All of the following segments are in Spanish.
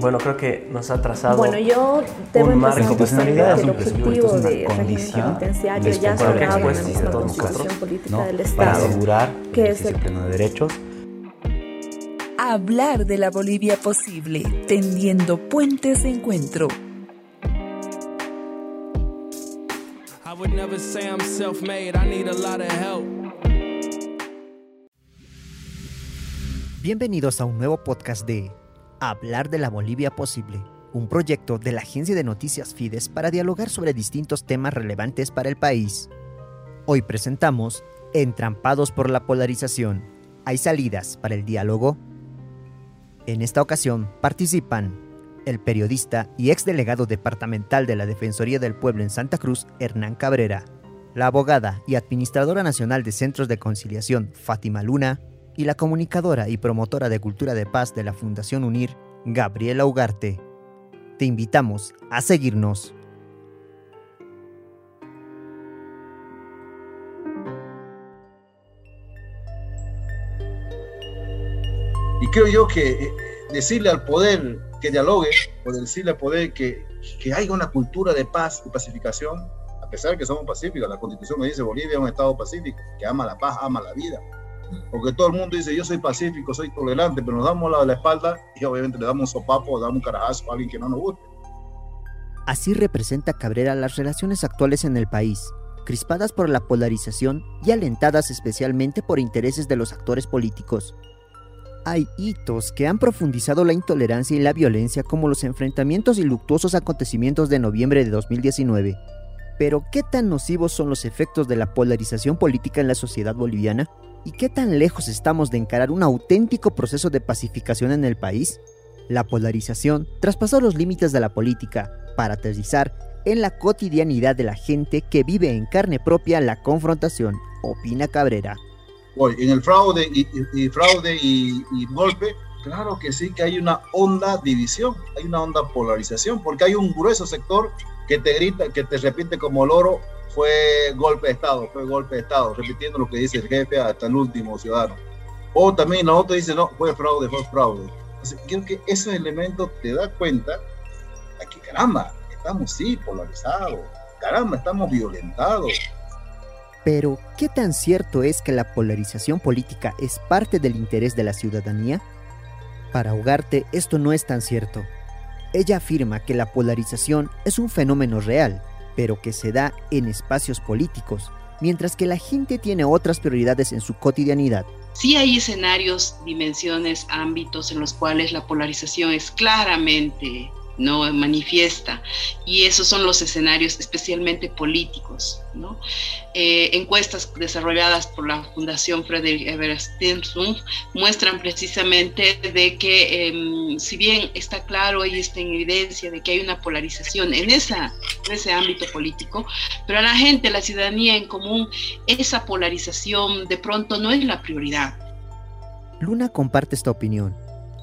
bueno, creo que nos ha trazado Bueno, yo debo un marco diciendo que el amplio, objetivo es una de condición penitenciario ya que sobrado en la de Constitución Política ¿no? del Para Estado. asegurar que el es el- pleno de derechos Hablar de la Bolivia posible, tendiendo puentes de encuentro. I would never say I'm self made, I need a lot of help. Bienvenidos a un nuevo podcast de Hablar de la Bolivia Posible, un proyecto de la agencia de noticias Fides para dialogar sobre distintos temas relevantes para el país. Hoy presentamos Entrampados por la polarización. ¿Hay salidas para el diálogo? En esta ocasión participan el periodista y exdelegado departamental de la Defensoría del Pueblo en Santa Cruz, Hernán Cabrera, la abogada y administradora nacional de centros de conciliación, Fátima Luna, y la comunicadora y promotora de cultura de paz de la Fundación UNIR, Gabriela Ugarte. Te invitamos a seguirnos. Y creo yo que eh, decirle al poder que dialogue, o decirle al poder que, que haya una cultura de paz y pacificación, a pesar de que somos pacíficos, la constitución me dice Bolivia es un estado pacífico, que ama la paz, ama la vida. Porque todo el mundo dice yo soy pacífico, soy tolerante, pero nos damos la, la espalda y obviamente le damos un sopapo, le damos un carajazo a alguien que no nos guste. Así representa Cabrera las relaciones actuales en el país, crispadas por la polarización y alentadas especialmente por intereses de los actores políticos. Hay hitos que han profundizado la intolerancia y la violencia como los enfrentamientos y luctuosos acontecimientos de noviembre de 2019. Pero ¿qué tan nocivos son los efectos de la polarización política en la sociedad boliviana? ¿Y qué tan lejos estamos de encarar un auténtico proceso de pacificación en el país? La polarización traspasó los límites de la política para aterrizar en la cotidianidad de la gente que vive en carne propia la confrontación, opina Cabrera. Hoy, en el fraude y, fraude y, golpe, claro que sí que hay una honda división, hay una honda polarización, porque hay un grueso sector que te grita, que te repite como loro, fue golpe de Estado, fue golpe de Estado, repitiendo lo que dice el jefe hasta el último ciudadano. O también la otra dice, no, fue fraude, fue fraude. Entonces, creo que ese elemento te da cuenta de que, caramba, estamos sí polarizados, caramba, estamos violentados, Pero, ¿qué tan cierto es que la polarización política es parte del interés de la ciudadanía? Para Ugarte, esto no es tan cierto. Ella afirma que la polarización es un fenómeno real, pero que se da en espacios políticos, mientras que la gente tiene otras prioridades en su cotidianidad. Sí hay escenarios, dimensiones, ámbitos en los cuales la polarización es claramente no manifiesta y esos son los escenarios especialmente políticos ¿no? Eh, encuestas desarrolladas por la fundación Frederick Stimson muestran precisamente de que eh, si bien está claro y está en evidencia de que hay una polarización en, esa, en ese ámbito político pero a la gente, la ciudadanía en común esa polarización de pronto no es la prioridad Luna comparte esta opinión.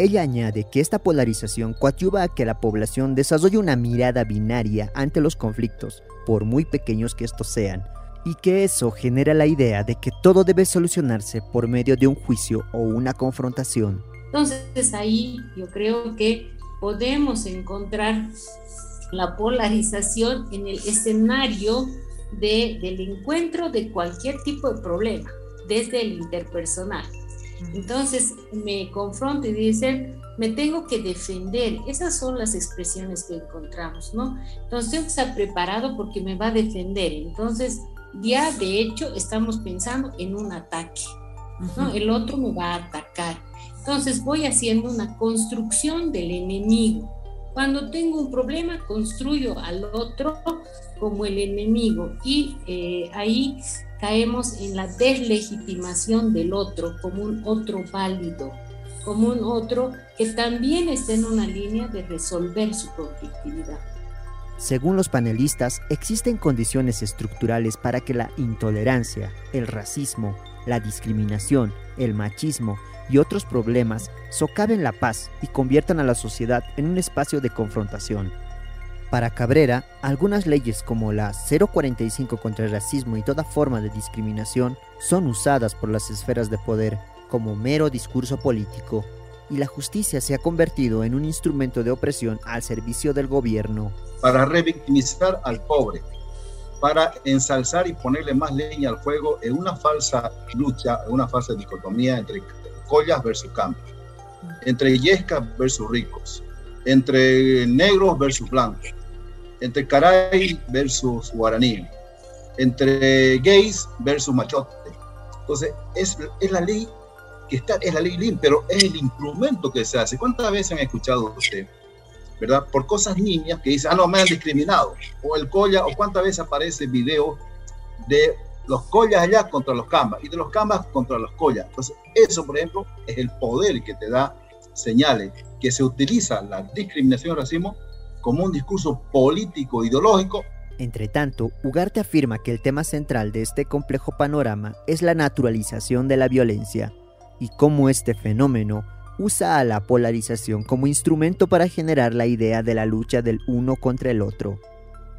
Ella añade que esta polarización coadyuva a que la población desarrolle una mirada binaria ante los conflictos, por muy pequeños que estos sean, y que eso genera la idea de que todo debe solucionarse por medio de un juicio o una confrontación. Entonces ahí yo creo que podemos encontrar la polarización en el escenario de, del encuentro de cualquier tipo de problema, desde el interpersonal. Entonces me confronto y dicen, me tengo que defender. Esas son las expresiones que encontramos, ¿no? Entonces tengo que estar preparado porque me va a defender. Entonces ya de hecho estamos pensando en un ataque, ¿no? El otro me va a atacar. Entonces voy haciendo una construcción del enemigo. Cuando tengo un problema, construyo al otro como el enemigo y eh, ahí caemos en la deslegitimación del otro como un otro válido, como un otro que también está en una línea de resolver su conflictividad. Según los panelistas, existen condiciones estructurales para que la intolerancia, el racismo, la discriminación, el machismo y otros problemas socaven la paz y conviertan a la sociedad en un espacio de confrontación. Para Cabrera, algunas leyes como la 045 contra el racismo y toda forma de discriminación son usadas por las esferas de poder como mero discurso político. y la justicia se ha convertido en un instrumento de opresión al servicio del gobierno. Para revictimizar al pobre, para ensalzar y ponerle más leña al fuego en una falsa lucha, en una falsa dicotomía entre collas versus campos, entre yescas versus ricos, entre negros versus blancos, entre caray versus guaraní, entre gays versus machote. Entonces, es, es la ley que está, es la ley LIM, pero es el instrumento que se hace. ¿Cuántas veces han escuchado usted, verdad? Por cosas niñas que dicen, ah, no, me han discriminado. O el colla, o cuántas veces aparece video de los collas allá contra los cambas y de los cambas contra los collas. Entonces, eso, por ejemplo, es el poder que te da señales, que se utiliza la discriminación y racismo como un discurso político, ideológico. Entre tanto, Ugarte afirma que el tema central de este complejo panorama es la naturalización de la violencia y cómo este fenómeno usa a la polarización como instrumento para generar la idea de la lucha del uno contra el otro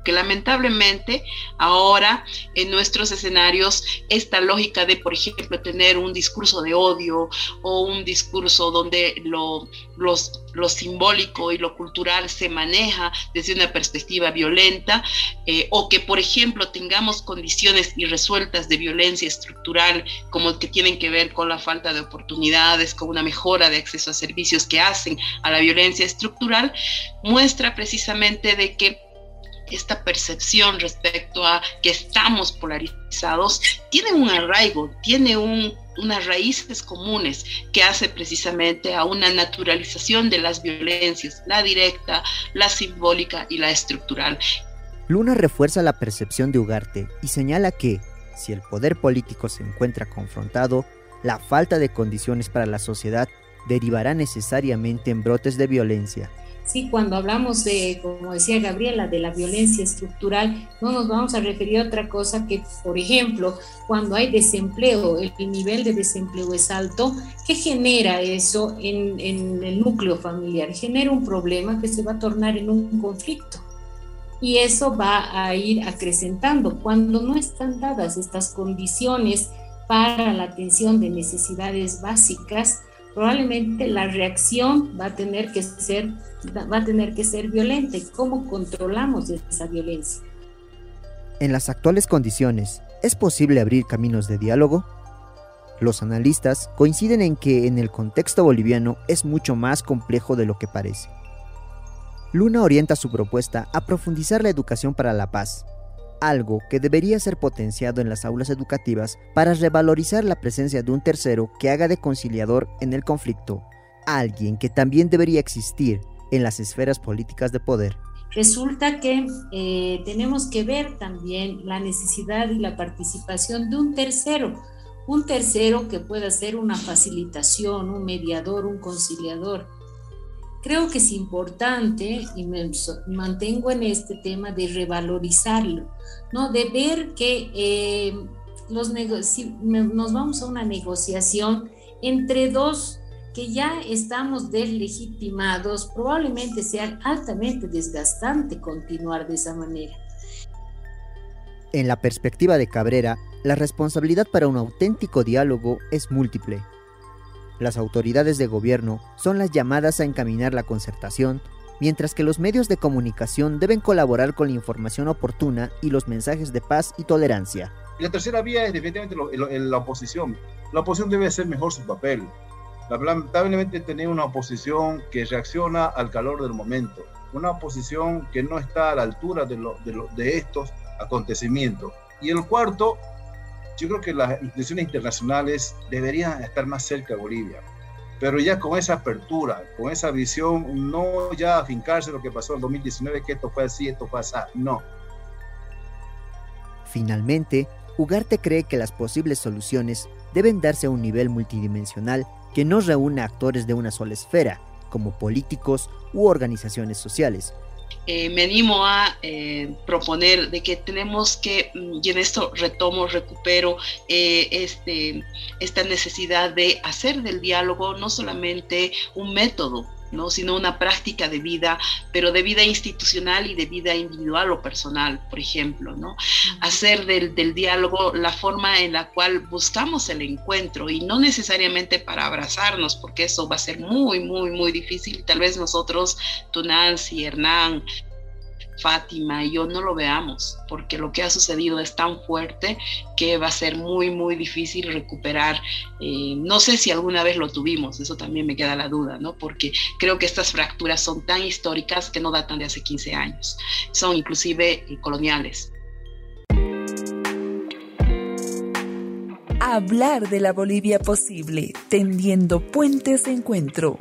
que lamentablemente ahora en nuestros escenarios esta lógica de, por ejemplo, tener un discurso de odio o un discurso donde lo, lo simbólico y lo cultural se maneja desde una perspectiva violenta, eh, o que, por ejemplo, tengamos condiciones irresueltas de violencia estructural como que tienen que ver con la falta de oportunidades, con una mejora de acceso a servicios que hacen a la violencia estructural, muestra precisamente de que esta percepción respecto a que estamos polarizados tiene un arraigo, tiene unas raíces comunes que hace precisamente a una naturalización de las violencias, la directa, la simbólica y la estructural. Luna refuerza la percepción de Ugarte y señala que, si el poder político se encuentra confrontado, la falta de condiciones para la sociedad derivará necesariamente en brotes de violencia Sí, cuando hablamos de, como decía Gabriela, de la violencia estructural, no nos vamos a referir a otra cosa que, por ejemplo, cuando hay desempleo, el nivel de desempleo es alto, ¿qué genera eso en, en el núcleo familiar? Genera un problema que se va a tornar en un conflicto y eso va a ir acrecentando. Cuando no están dadas estas condiciones para la atención de necesidades básicas, probablemente la reacción va a tener que ser, va a tener que ser violenta. ¿Y cómo controlamos esa violencia? En las actuales condiciones, ¿es posible abrir caminos de diálogo? Los analistas coinciden en que en el contexto boliviano es mucho más complejo de lo que parece. Luna orienta su propuesta a profundizar la educación para la paz, algo que debería ser potenciado en las aulas educativas para revalorizar la presencia de un tercero que haga de conciliador en el conflicto, alguien que también debería existir en las esferas políticas de poder. Resulta que eh, tenemos que ver también la necesidad y la participación de un tercero, un tercero que pueda ser una facilitación, un mediador, un conciliador Creo que es importante, y me mantengo en este tema, de revalorizarlo, ¿no? de ver que eh, los nos vamos a una negociación entre dos que ya estamos deslegitimados, probablemente sea altamente desgastante continuar de esa manera. En la perspectiva de Cabrera, la responsabilidad para un auténtico diálogo es múltiple las autoridades de gobierno son las llamadas a encaminar la concertación, mientras que los medios de comunicación deben colaborar con la información oportuna y los mensajes de paz y tolerancia. La tercera vía es definitivamente la oposición. La oposición debe hacer mejor su papel. Lamentablemente tener una oposición que reacciona al calor del momento, una oposición que no está a la altura de estos acontecimientos. Y el cuarto yo creo que las instituciones internacionales deberían estar más cerca de Bolivia, pero ya con esa apertura, con esa visión, no ya afincarse lo que pasó en 2019, que esto fue así, esto fue así, no. Finalmente, Ugarte cree que las posibles soluciones deben darse a un nivel multidimensional que no reúna actores de una sola esfera, como políticos u organizaciones sociales, eh, me animo a eh, proponer de que tenemos que, mm, y en esto retomo, recupero eh, este, esta necesidad de hacer del diálogo no solamente un método, ¿no? sino una práctica de vida, pero de vida institucional y de vida individual o personal, por ejemplo. ¿no? Hacer del, del diálogo la forma en la cual buscamos el encuentro y no necesariamente para abrazarnos, porque eso va a ser muy, muy, muy difícil. Tal vez nosotros, tú Nancy, Hernán, Fátima y yo no lo veamos, porque lo que ha sucedido es tan fuerte que va a ser muy, muy difícil recuperar. Eh, no sé si alguna vez lo tuvimos, eso también me queda la duda, ¿no? Porque creo que estas fracturas son tan históricas que no datan de hace 15 años, son inclusive eh, coloniales. Hablar de la Bolivia posible, tendiendo puentes de encuentro